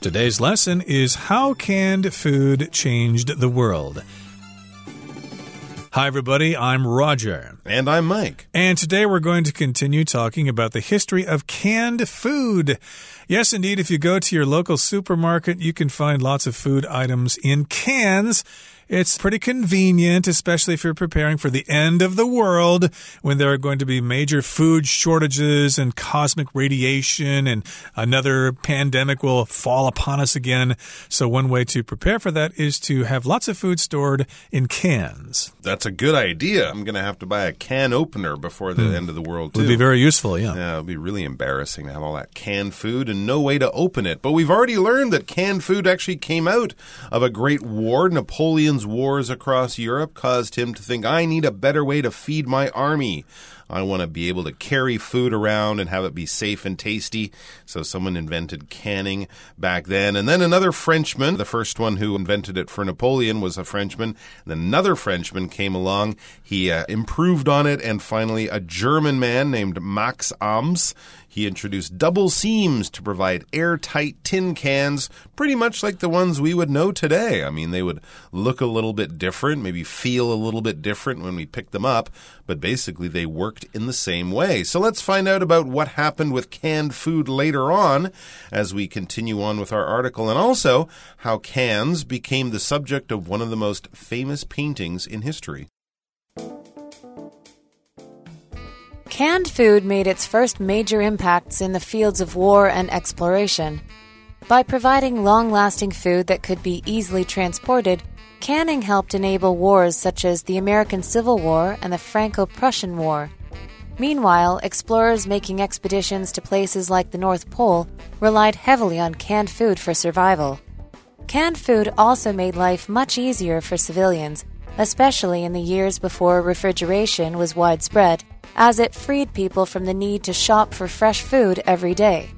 Today's lesson is How Canned Food Changed the World. Hi, everybody. I'm Roger. And I'm Mike. And today we're going to continue talking about the history of canned food. Yes, indeed, if you go to your local supermarket, you can find lots of food items in cans. It's pretty convenient, especially if you're preparing for the end of the world when there are going to be major food shortages and cosmic radiation and another pandemic will fall upon us again. So, one way to prepare for that is to have lots of food stored in cans. That's a good idea. I'm going to have to buy a can opener before the mm. end of the world, too. Would be very useful, yeah. Yeah, it would be really embarrassing to have all that canned food and no way to open it. But we've already learned that canned food actually came out of a great war. Napoleon's wars across Europe caused him to think, I need a better way to feed my army. I want to be able to carry food around and have it be safe and tasty. So someone invented canning back then. And then another Frenchman, the first one who invented it for Napoleon was a Frenchman. Then another Frenchman came along. He uh, improved on it. And finally, a German man named Max Ams. He introduced double seams to provide airtight tin cans, pretty much like the ones we would know today. I mean, they would look a little bit different, maybe feel a little bit different when we pick them up, but basically they in the same way. So let's find out about what happened with canned food later on as we continue on with our article, and also how cans became the subject of one of the most famous paintings in history. Canned food made its first major impacts in the fields of war and exploration. By providing long lasting food that could be easily transported, canning helped enable wars such as the American Civil War and the Franco Prussian War. Meanwhile, explorers making expeditions to places like the North Pole relied heavily on canned food for survival. Canned food also made life much easier for civilians, especially in the years before refrigeration was widespread as it freed people from the need to shop for fresh food every day.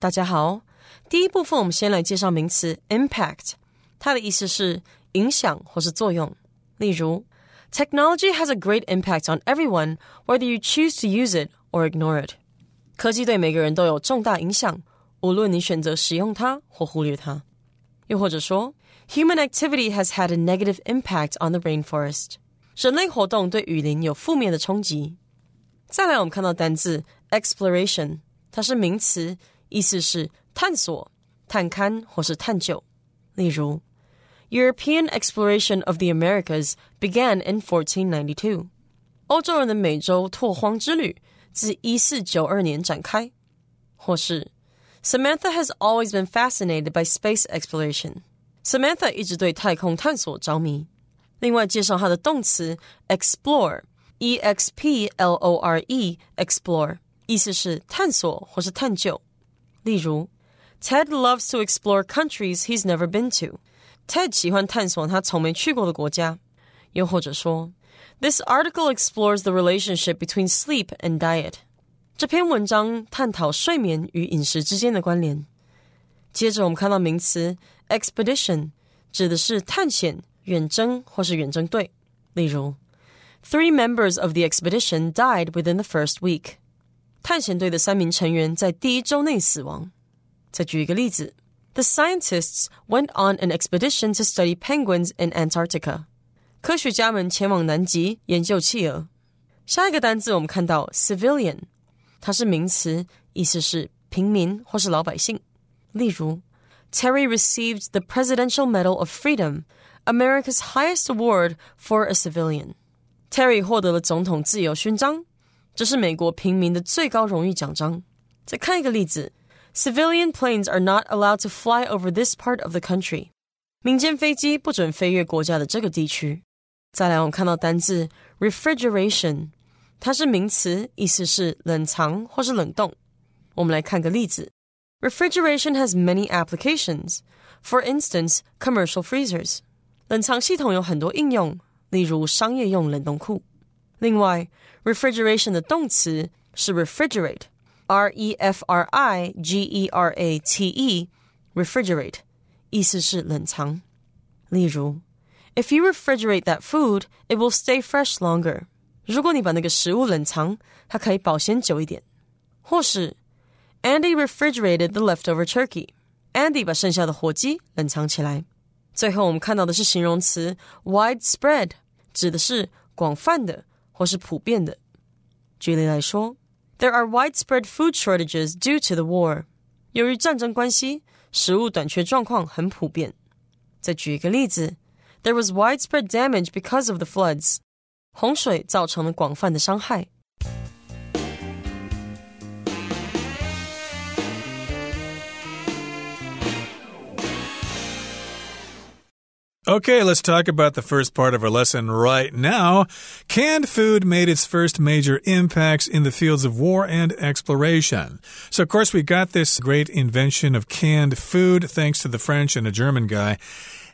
大家好，第一部分我们先来介绍名词 impact，它的意思是影响或是作用。例如 ，Technology has a great impact on everyone, whether you choose to use it or ignore it。科技对每个人都有重大影响，无论你选择使用它或忽略它。又或者说，Human activity has had a negative impact on the rainforest。人类活动对雨林有负面的冲击。再来，我们看到单字 exploration，它是名词，意思是探索、探勘或是探究。例如 ，European exploration of the Americas began in 1492。欧洲人的美洲拓荒之旅自一四九二年展开。或是，Samantha has always been fascinated by space exploration。Samantha 一直对太空探索着迷。另外介绍它的动词 explore，e x p l o r e，explore 意思是探索或是探究。例如，Ted loves to explore countries he's never been to。 Ted 喜欢探索他从没去过的国家。又或者说，This article explores the relationship between sleep and diet。这篇文章探讨睡眠与饮食之间的关联。接着我们看到名词 expedition，指的是探险。远征或是远征队。例如，Three members of the expedition died within the first week。探险队的三名成员在第一周内死亡。再举一个例子 ，The scientists went on an expedition to study penguins in Antarctica。科学家们前往南极研究企鹅。下一个单词我们看到 civilian，它是名词，意思是平民或是老百姓。例如，Terry received the Presidential Medal of Freedom。America's highest award for a civilian. Terry 获得了总统自由勋章，这是美国平民的最高荣誉奖章。再看一个例子 ：Civilian planes are not allowed to fly over this part of the country。民间飞机不准飞越国家的这个地区。再来，我们看到单字 refrigeration，它是名词，意思是冷藏或是冷冻。我们来看个例子：Refrigeration has many applications. For instance, commercial freezers. 冷藏系统有很多应用，例如商业用冷冻库。另外，refrigeration 的动词是 refrigerate，r e f r i g e r a t e，refrigerate，意思是冷藏。例如，If you refrigerate that food, it will stay fresh longer。如果你把那个食物冷藏，它可以保鲜久一点。或是 Andy refrigerated the leftover turkey. Andy 把剩下的火鸡冷藏起来。最后我们看到的是形容词 widespread，指的是广泛的或是普遍的。举例来说 ，There are widespread food shortages due to the war。由于战争关系，食物短缺状况很普遍。再举一个例子，There was widespread damage because of the floods。洪水造成了广泛的伤害。 Okay, let's talk about the first part of our lesson right now. Canned food made its first major impacts in the fields of war and exploration. So, of course, we got this great invention of canned food thanks to the French and a German guy.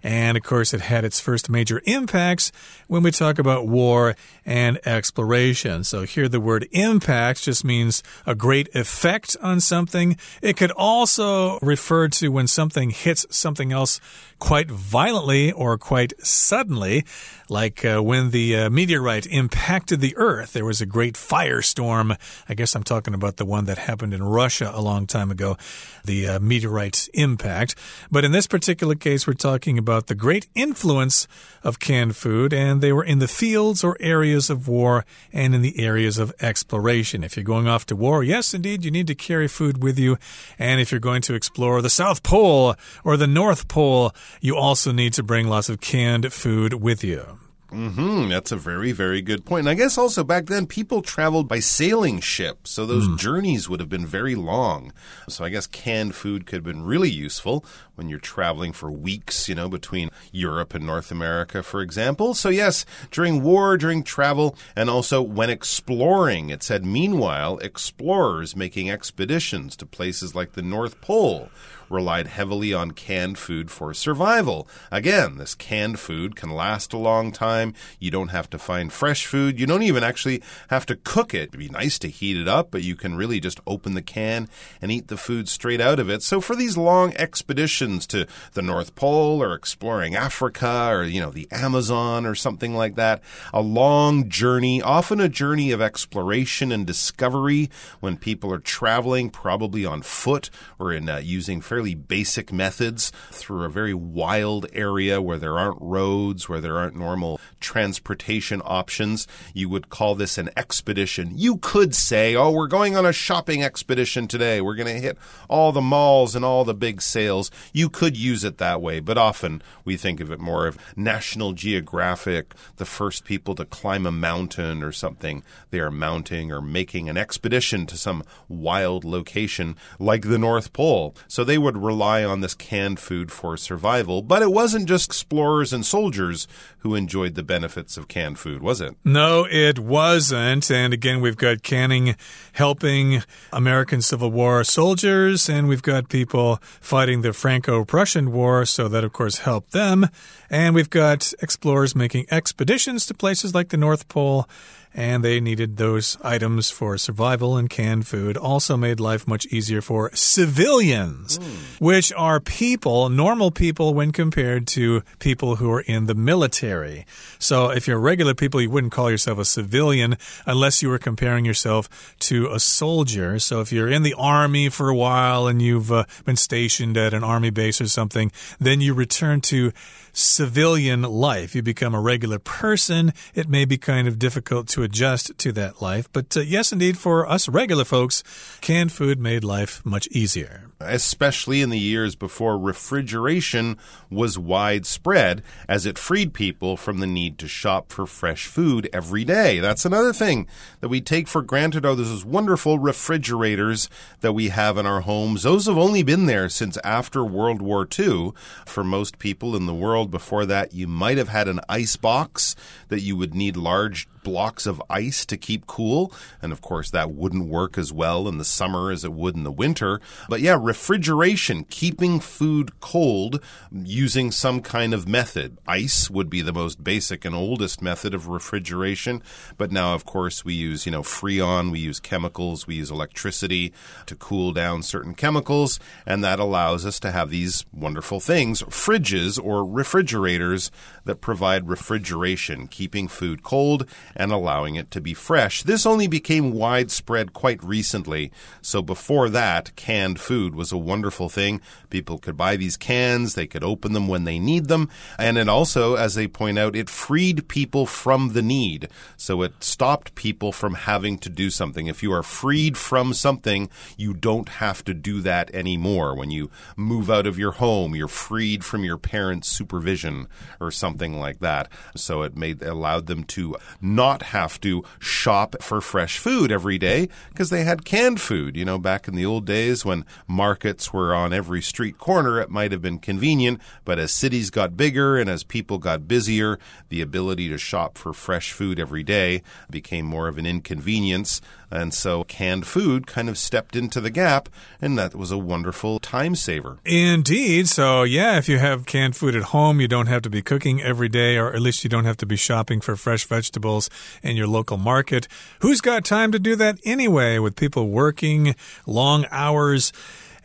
And of course, it had its first major impacts when we talk about war and exploration. So here the word impact just means a great effect on something. It could also refer to when something hits something else quite violently or quite suddenly, like uh, when the uh, meteorite impacted the Earth. There was a great firestorm. I guess I'm talking about the one that happened in Russia a long time ago, the uh, meteorite impact. But in this particular case, we're talking about the great influence of canned food, and they were in the fields or areas of war and in the areas of exploration. If you're going off to war, yes, indeed, you need to carry food with you. And if you're going to explore the South Pole or the North Pole, you also need to bring lots of canned food with you. Mm-hmm. That's a very, very good point. And I guess also back then people traveled by sailing ship, so those mm. journeys would have been very long. So I guess canned food could have been really useful when you're traveling for weeks, you know, between Europe and North America, for example. So yes, during war, during travel, and also when exploring, it said, meanwhile, explorers making expeditions to places like the North Pole relied heavily on canned food for survival. Again, this canned food can last a long time. You don't have to find fresh food. You don't even actually have to cook it. It'd be nice to heat it up, but you can really just open the can and eat the food straight out of it. So for these long expeditions to the North Pole or exploring Africa or, you know, the Amazon or something like that, a long journey, often a journey of exploration and discovery when people are traveling, probably on foot or in uh, using fairly basic methods through a very wild area where there aren't roads, where there aren't normal transportation options. You would call this an expedition. You could say, oh, we're going on a shopping expedition today. We're going to hit all the malls and all the big sales. You could use it that way, but often we think of it more of National Geographic, the first people to climb a mountain or something. They are mounting or making an expedition to some wild location like the North Pole. So they would rely on this canned food for survival. But it wasn't just explorers and soldiers who enjoyed the benefits of canned food, was it? No, it wasn't. And again, we've got canning helping American Civil War soldiers, and we've got people fighting the Franco Prussian War, so that, of course, helped them. And we've got explorers making expeditions to places like the North Pole and they needed those items for survival and canned food. Also made life much easier for civilians, mm. which are people, normal people, when compared to people who are in the military. So if you're regular people, you wouldn't call yourself a civilian unless you were comparing yourself to a soldier. So if you're in the army for a while and you've uh, been stationed at an army base or something, then you return to civilian life. You become a regular person. It may be kind of difficult to adjust to that life. But uh, yes, indeed, for us regular folks, canned food made life much easier. Especially in the years before refrigeration was widespread, as it freed people from the need to shop for fresh food every day. That's another thing that we take for granted. Oh, are those wonderful refrigerators that we have in our homes. Those have only been there since after World War II. For most people in the world, world before that, you might have had an ice box that you would need large blocks of ice to keep cool. And of course, that wouldn't work as well in the summer as it would in the winter. But yeah, refrigeration, keeping food cold using some kind of method. Ice would be the most basic and oldest method of refrigeration, but now, of course, we use, you know, Freon, we use chemicals, we use electricity to cool down certain chemicals, and that allows us to have these wonderful things, fridges or refrigerators that provide refrigeration, keeping food cold and allowing it to be fresh. This only became widespread quite recently. So before that, canned food was a wonderful thing. People could buy these cans, they could open them when they need them, and it also, as they point out, it freed people from the need. So it stopped people from having to do something. If you are freed from something, you don't have to do that anymore. When you move out of your home, you're freed from your parents' supervision or something like that. So it made allowed them to not have to shop for fresh food every day because they had canned food. You know, back in the old days when markets were on every street corner, it might have been convenient, but as cities got bigger and as people got busier, the ability to shop for fresh food every day became more of an inconvenience. And so canned food kind of stepped into the gap, and that was a wonderful time saver. Indeed. So, yeah, if you have canned food at home, you don't have to be cooking every day, or at least you don't have to be shopping for fresh vegetables in your local market. Who's got time to do that anyway, with people working long hours?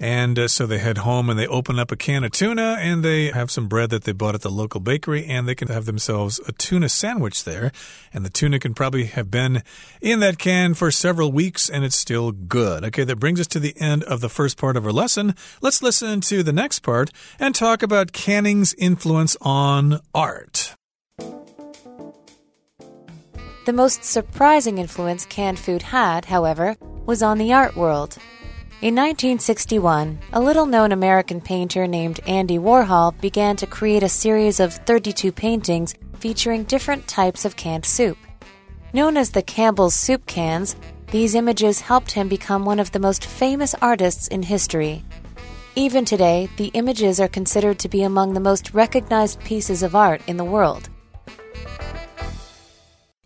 And uh, so they head home and they open up a can of tuna and they have some bread that they bought at the local bakery and they can have themselves a tuna sandwich there. And the tuna can probably have been in that can for several weeks and it's still good. Okay, that brings us to the end of the first part of our lesson. Let's listen to the next part and talk about canning's influence on art. The most surprising influence canned food had, however, was on the art world. In 1961, a little known American painter named Andy Warhol began to create a series of 32 paintings featuring different types of canned soup. Known as the Campbell's soup cans, these images helped him become one of the most famous artists in history. Even today, the images are considered to be among the most recognized pieces of art in the world.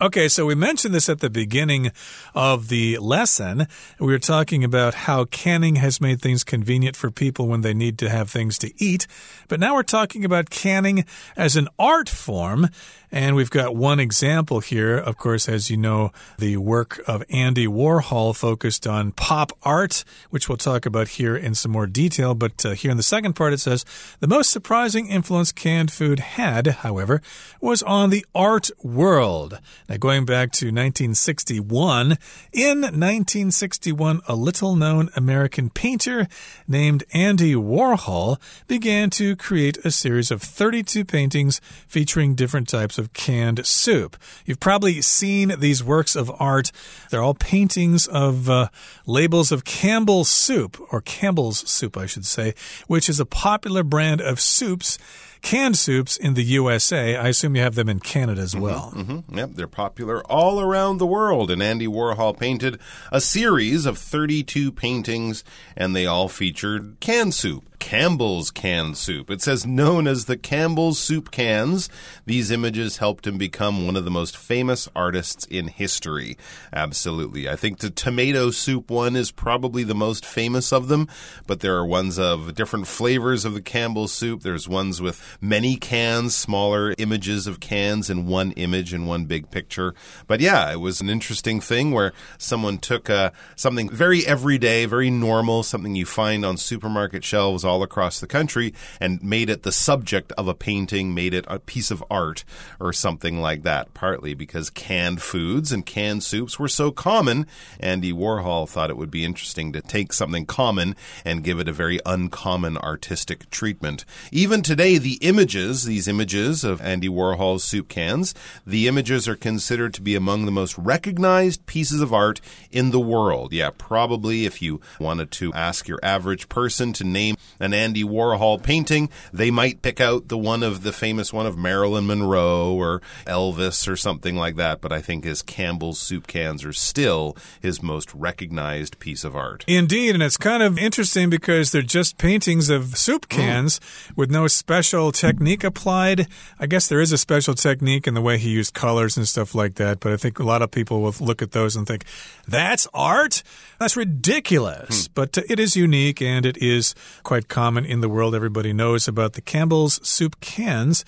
Okay, so we mentioned this at the beginning of the lesson. We were talking about how canning has made things convenient for people when they need to have things to eat. But now we're talking about canning as an art form. And we've got one example here. Of course, as you know, the work of Andy Warhol focused on pop art, which we'll talk about here in some more detail. But uh, here in the second part, it says the most surprising influence canned food had, however, was on the art world. Now, going back to 1961, in 1961, a little known American painter named Andy Warhol began to create a series of 32 paintings featuring different types of canned soup. You've probably seen these works of art. They're all paintings of uh, labels of Campbell's soup, or Campbell's soup, I should say, which is a popular brand of soups canned soups in the USA. I assume you have them in Canada as well. Mm -hmm. Yep, they're popular all around the world. And Andy Warhol painted a series of 32 paintings, and they all featured canned soup. Campbell's canned soup. It says known as the Campbell's soup cans. These images helped him become one of the most famous artists in history. Absolutely. I think the tomato soup one is probably the most famous of them, but there are ones of different flavors of the Campbell's soup. There's ones with many cans, smaller images of cans in one image in one big picture. But yeah, it was an interesting thing where someone took uh, something very everyday, very normal, something you find on supermarket shelves all across the country and made it the subject of a painting, made it a piece of art or something like that, partly because canned foods and canned soups were so common. Andy Warhol thought it would be interesting to take something common and give it a very uncommon artistic treatment. Even today, the images, these images of Andy Warhol's soup cans, the images are considered to be among the most recognized pieces of art in the world. Yeah, probably if you wanted to ask your average person to name an Andy Warhol painting, they might pick out the one of the famous one of Marilyn Monroe or Elvis or something like that. But I think his Campbell's soup cans are still his most recognized piece of art. Indeed, and it's kind of interesting because they're just paintings of soup cans mm. with no special technique applied. I guess there is a special technique in the way he used colors and stuff like that, but I think a lot of people will look at those and think, that's art? That's ridiculous. Hmm. But uh, it is unique and it is quite common in the world. Everybody knows about the Campbell's soup cans.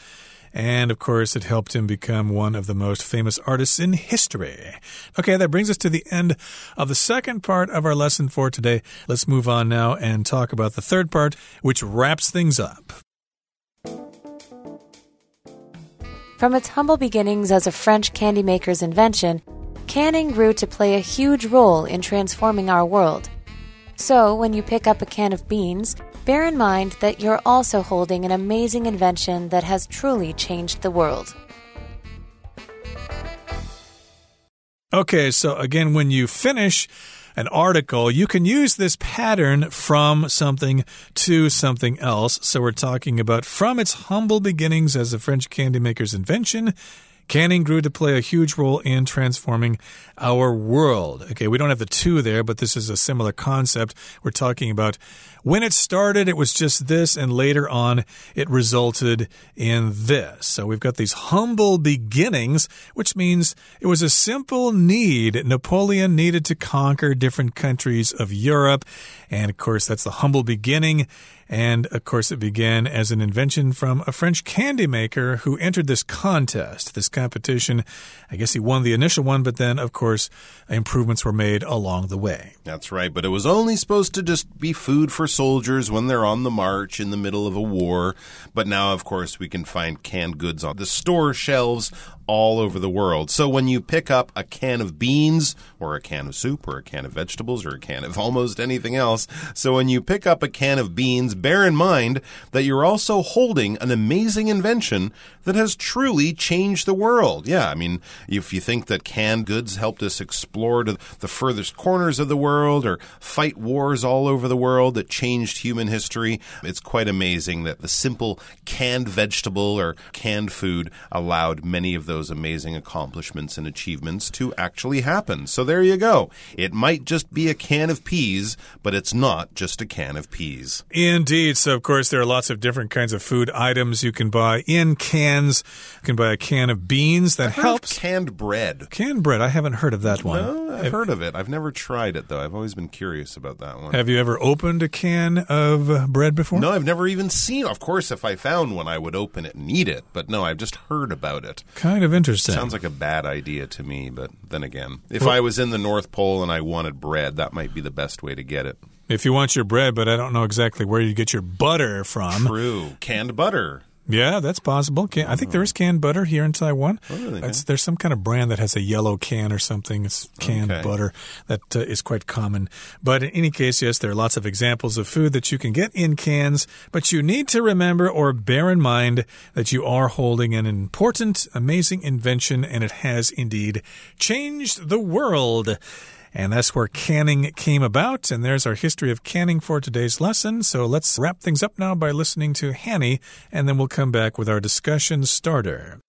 And of course, it helped him become one of the most famous artists in history. Okay, that brings us to the end of the second part of our lesson for today. Let's move on now and talk about the third part, which wraps things up. From its humble beginnings as a French candy maker's invention, canning grew to play a huge role in transforming our world. So, when you pick up a can of beans, bear in mind that you're also holding an amazing invention that has truly changed the world. Okay, so again, when you finish an article, you can use this pattern from something to something else. So we're talking about from its humble beginnings as a French candy maker's invention Canning grew to play a huge role in transforming our world. Okay, we don't have the two there, but this is a similar concept. We're talking about when it started, it was just this, and later on, it resulted in this. So we've got these humble beginnings, which means it was a simple need. Napoleon needed to conquer different countries of Europe. And of course, that's the humble beginning. And of course, it began as an invention from a French candy maker who entered this contest, this competition. I guess he won the initial one, but then, of course, improvements were made along the way. That's right. But it was only supposed to just be food for soldiers when they're on the march in the middle of a war. But now, of course, we can find canned goods on the store shelves all over the world. So when you pick up a can of beans or a can of soup or a can of vegetables or a can of almost anything else, so when you pick up a can of beans, bear in mind that you're also holding an amazing invention that has truly changed the world. Yeah, I mean, if you think that canned goods helped us explore to the furthest corners of the world or fight wars all over the world that changed human history, it's quite amazing that the simple canned vegetable or canned food allowed many of those amazing accomplishments and achievements to actually happen. So there you go. It might just be a can of peas, but it's not just a can of peas. Indeed. So, of course, there are lots of different kinds of food items you can buy in cans. You can buy a can of beans that helps. canned bread. Canned bread. I haven't heard of that one. No, I've heard of it. I've never tried it, though. I've always been curious about that one. Have you ever opened a can of bread before? No, I've never even seen. Of course, if I found one, I would open it and eat it. But no, I've just heard about it. Kind of interesting. Sounds like a bad idea to me, but then again, if well, I was in the North Pole and I wanted bread, that might be the best way to get it. If you want your bread, but I don't know exactly where you get your butter from. True. Canned butter. Yeah, that's possible. Can, I think there is canned butter here in Taiwan. Oh, really? there's some kind of brand that has a yellow can or something. It's canned okay. butter that uh, is quite common. But in any case, yes, there are lots of examples of food that you can get in cans. But you need to remember or bear in mind that you are holding an important, amazing invention, and it has indeed changed the world. And that's where canning came about. And there's our history of canning for today's lesson. So let's wrap things up now by listening to Hanny, and then we'll come back with our discussion starter.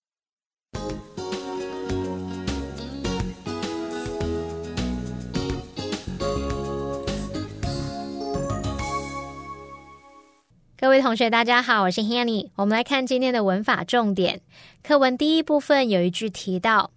各位同学，大家好，我是 Hanny。我们来看今天的文法重点。课文第一部分有一句提到。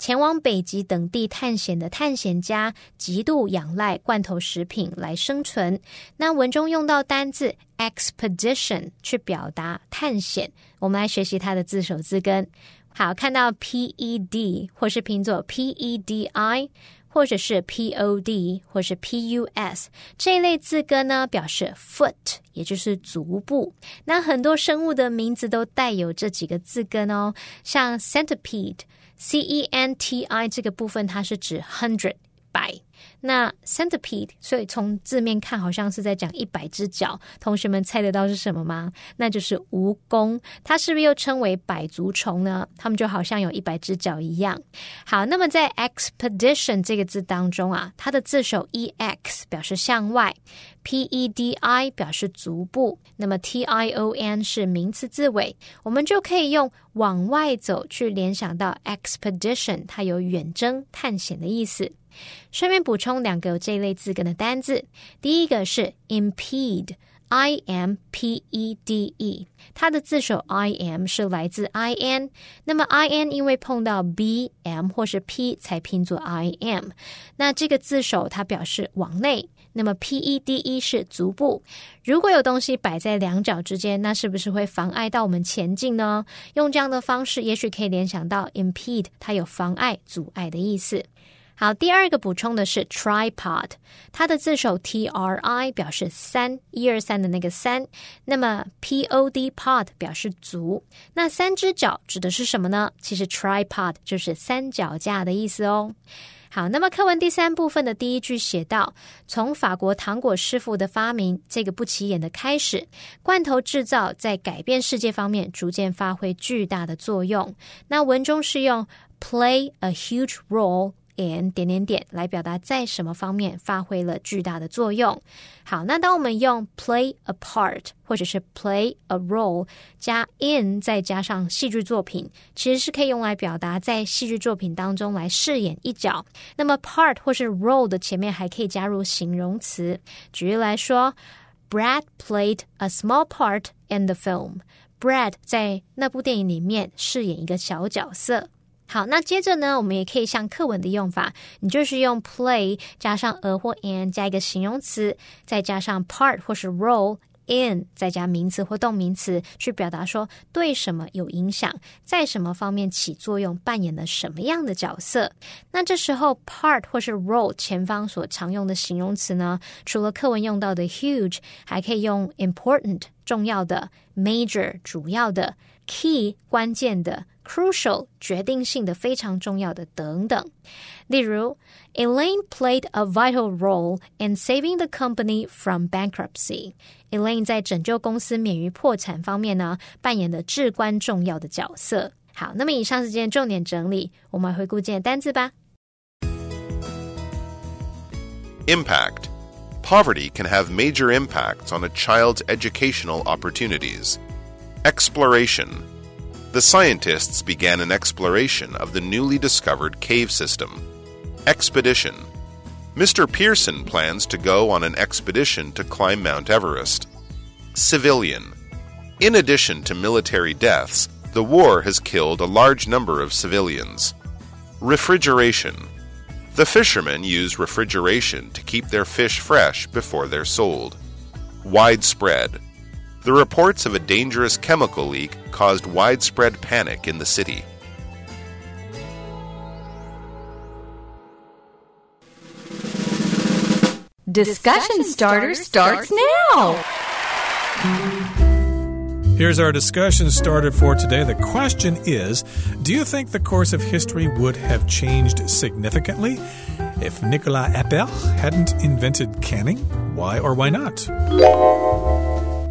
前往北极等地探险的探险家极度仰赖罐头食品来生存。那文中用到单字 expedition 去表达探险，我们来学习它的字首字根。好，看到 p e d 或是拼作 p e d i，或者是 p o d 或是 p u s 这一类字根呢，表示 foot，也就是足部。那很多生物的名字都带有这几个字根哦，像 centipede。C E N T I 这个部分，它是指 hundred 百。那 centipede，所以从字面看好像是在讲一百只脚。同学们猜得到是什么吗？那就是蜈蚣。它是不是又称为百足虫呢？它们就好像有一百只脚一样。好，那么在 expedition 这个字当中啊，它的字首 e x 表示向外，p e d i 表示足部，那么 t i o n 是名词字尾，我们就可以用往外走去联想到 expedition，它有远征、探险的意思。顺便补充两个这类字根的单字，第一个是 impede，i m p e d e，它的字首 i m 是来自 i n，那么 i n 因为碰到 b m 或是 p 才拼作 i m，那这个字首它表示往内，那么 p e d e 是足部，如果有东西摆在两脚之间，那是不是会妨碍到我们前进呢？用这样的方式，也许可以联想到 impede，它有妨碍、阻碍的意思。好，第二个补充的是 tripod，它的字首 t r i 表示三，一二三的那个三，那么 p o d pod 表示足，那三只脚指的是什么呢？其实 tripod 就是三脚架的意思哦。好，那么课文第三部分的第一句写到，从法国糖果师傅的发明这个不起眼的开始，罐头制造在改变世界方面逐渐发挥巨大的作用。那文中是用 play a huge role。点点点来表达在什么方面发挥了巨大的作用。好，那当我们用 play a part 或者是 play a role 加 in 再加上戏剧作品，其实是可以用来表达在戏剧作品当中来饰演一角。那么 part 或是 role 的前面还可以加入形容词。举例来说，Brad played a small part in the film。Brad 在那部电影里面饰演一个小角色。好，那接着呢，我们也可以像课文的用法，你就是用 play 加上 a 或 an 加一个形容词，再加上 part 或是 role in 再加名词或动名词，去表达说对什么有影响，在什么方面起作用，扮演了什么样的角色。那这时候 part 或是 role 前方所常用的形容词呢，除了课文用到的 huge，还可以用 important 重要的，major 主要的，key 关键的。crucial 决定性的、非常重要的等等。例如，Elaine played a vital role in saving the company from bankruptcy. Elaine 在拯救公司免于破产方面呢，扮演了至关重要的角色。好，那么以上是今天重点整理，我们回顾今天单词吧。Impact. Poverty can have major impacts on a child's educational opportunities. Exploration the scientists began an exploration of the newly discovered cave system. Expedition Mr. Pearson plans to go on an expedition to climb Mount Everest. Civilian In addition to military deaths, the war has killed a large number of civilians. Refrigeration The fishermen use refrigeration to keep their fish fresh before they're sold. Widespread the reports of a dangerous chemical leak caused widespread panic in the city. Discussion starter starts now. Here's our discussion started for today. The question is Do you think the course of history would have changed significantly if Nicolas Appert hadn't invented canning? Why or why not?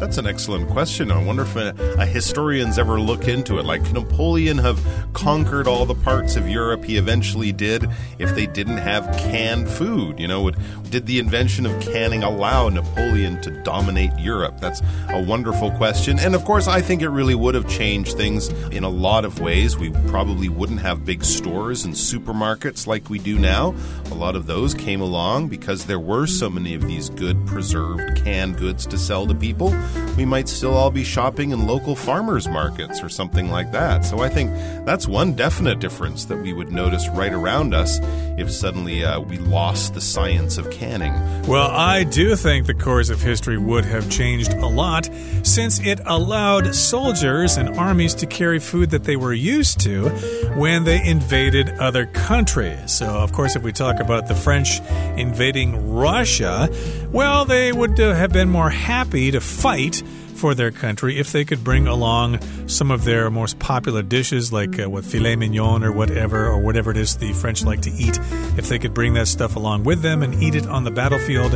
That's an excellent question. I wonder if a, a, historians ever look into it. Like, Napoleon have conquered all the parts of Europe he eventually did if they didn't have canned food? You know, would, did the invention of canning allow Napoleon to dominate Europe? That's a wonderful question. And of course, I think it really would have changed things in a lot of ways. We probably wouldn't have big stores and supermarkets like we do now. A lot of those came along because there were so many of these good preserved canned goods to sell to people we might still all be shopping in local farmers markets or something like that. So I think that's one definite difference that we would notice right around us if suddenly uh, we lost the science of canning. Well, I do think the course of history would have changed a lot since it allowed soldiers and armies to carry food that they were used to when they invaded other countries. So, of course, if we talk about the French invading Russia, well, they would uh, have been more happy to fight right for their country if they could bring along some of their most popular dishes, like uh, what filet mignon or whatever, or whatever it is the French like to eat. If they could bring that stuff along with them and eat it on the battlefield,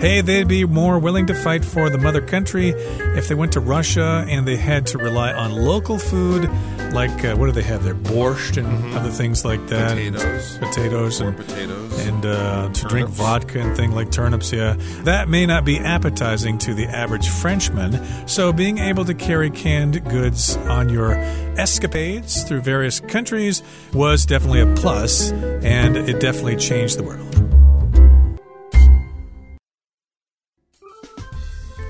hey, they'd be more willing to fight for the mother country. If they went to Russia and they had to rely on local food, like uh, what do they have there? Borscht and other things like that. Potatoes. potatoes, and potatoes. and uh, to drink vodka and things like turnips. Yeah, that may not be appetizing to the average Frenchman. So, being able to carry canned goods on your escapades through various countries was definitely a plus, and it definitely changed the world.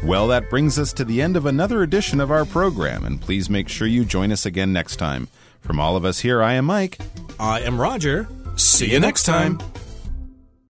Well, that brings us to the end of another edition of our program, and please make sure you join us again next time. From all of us here, I am Mike. I am Roger. See you next time.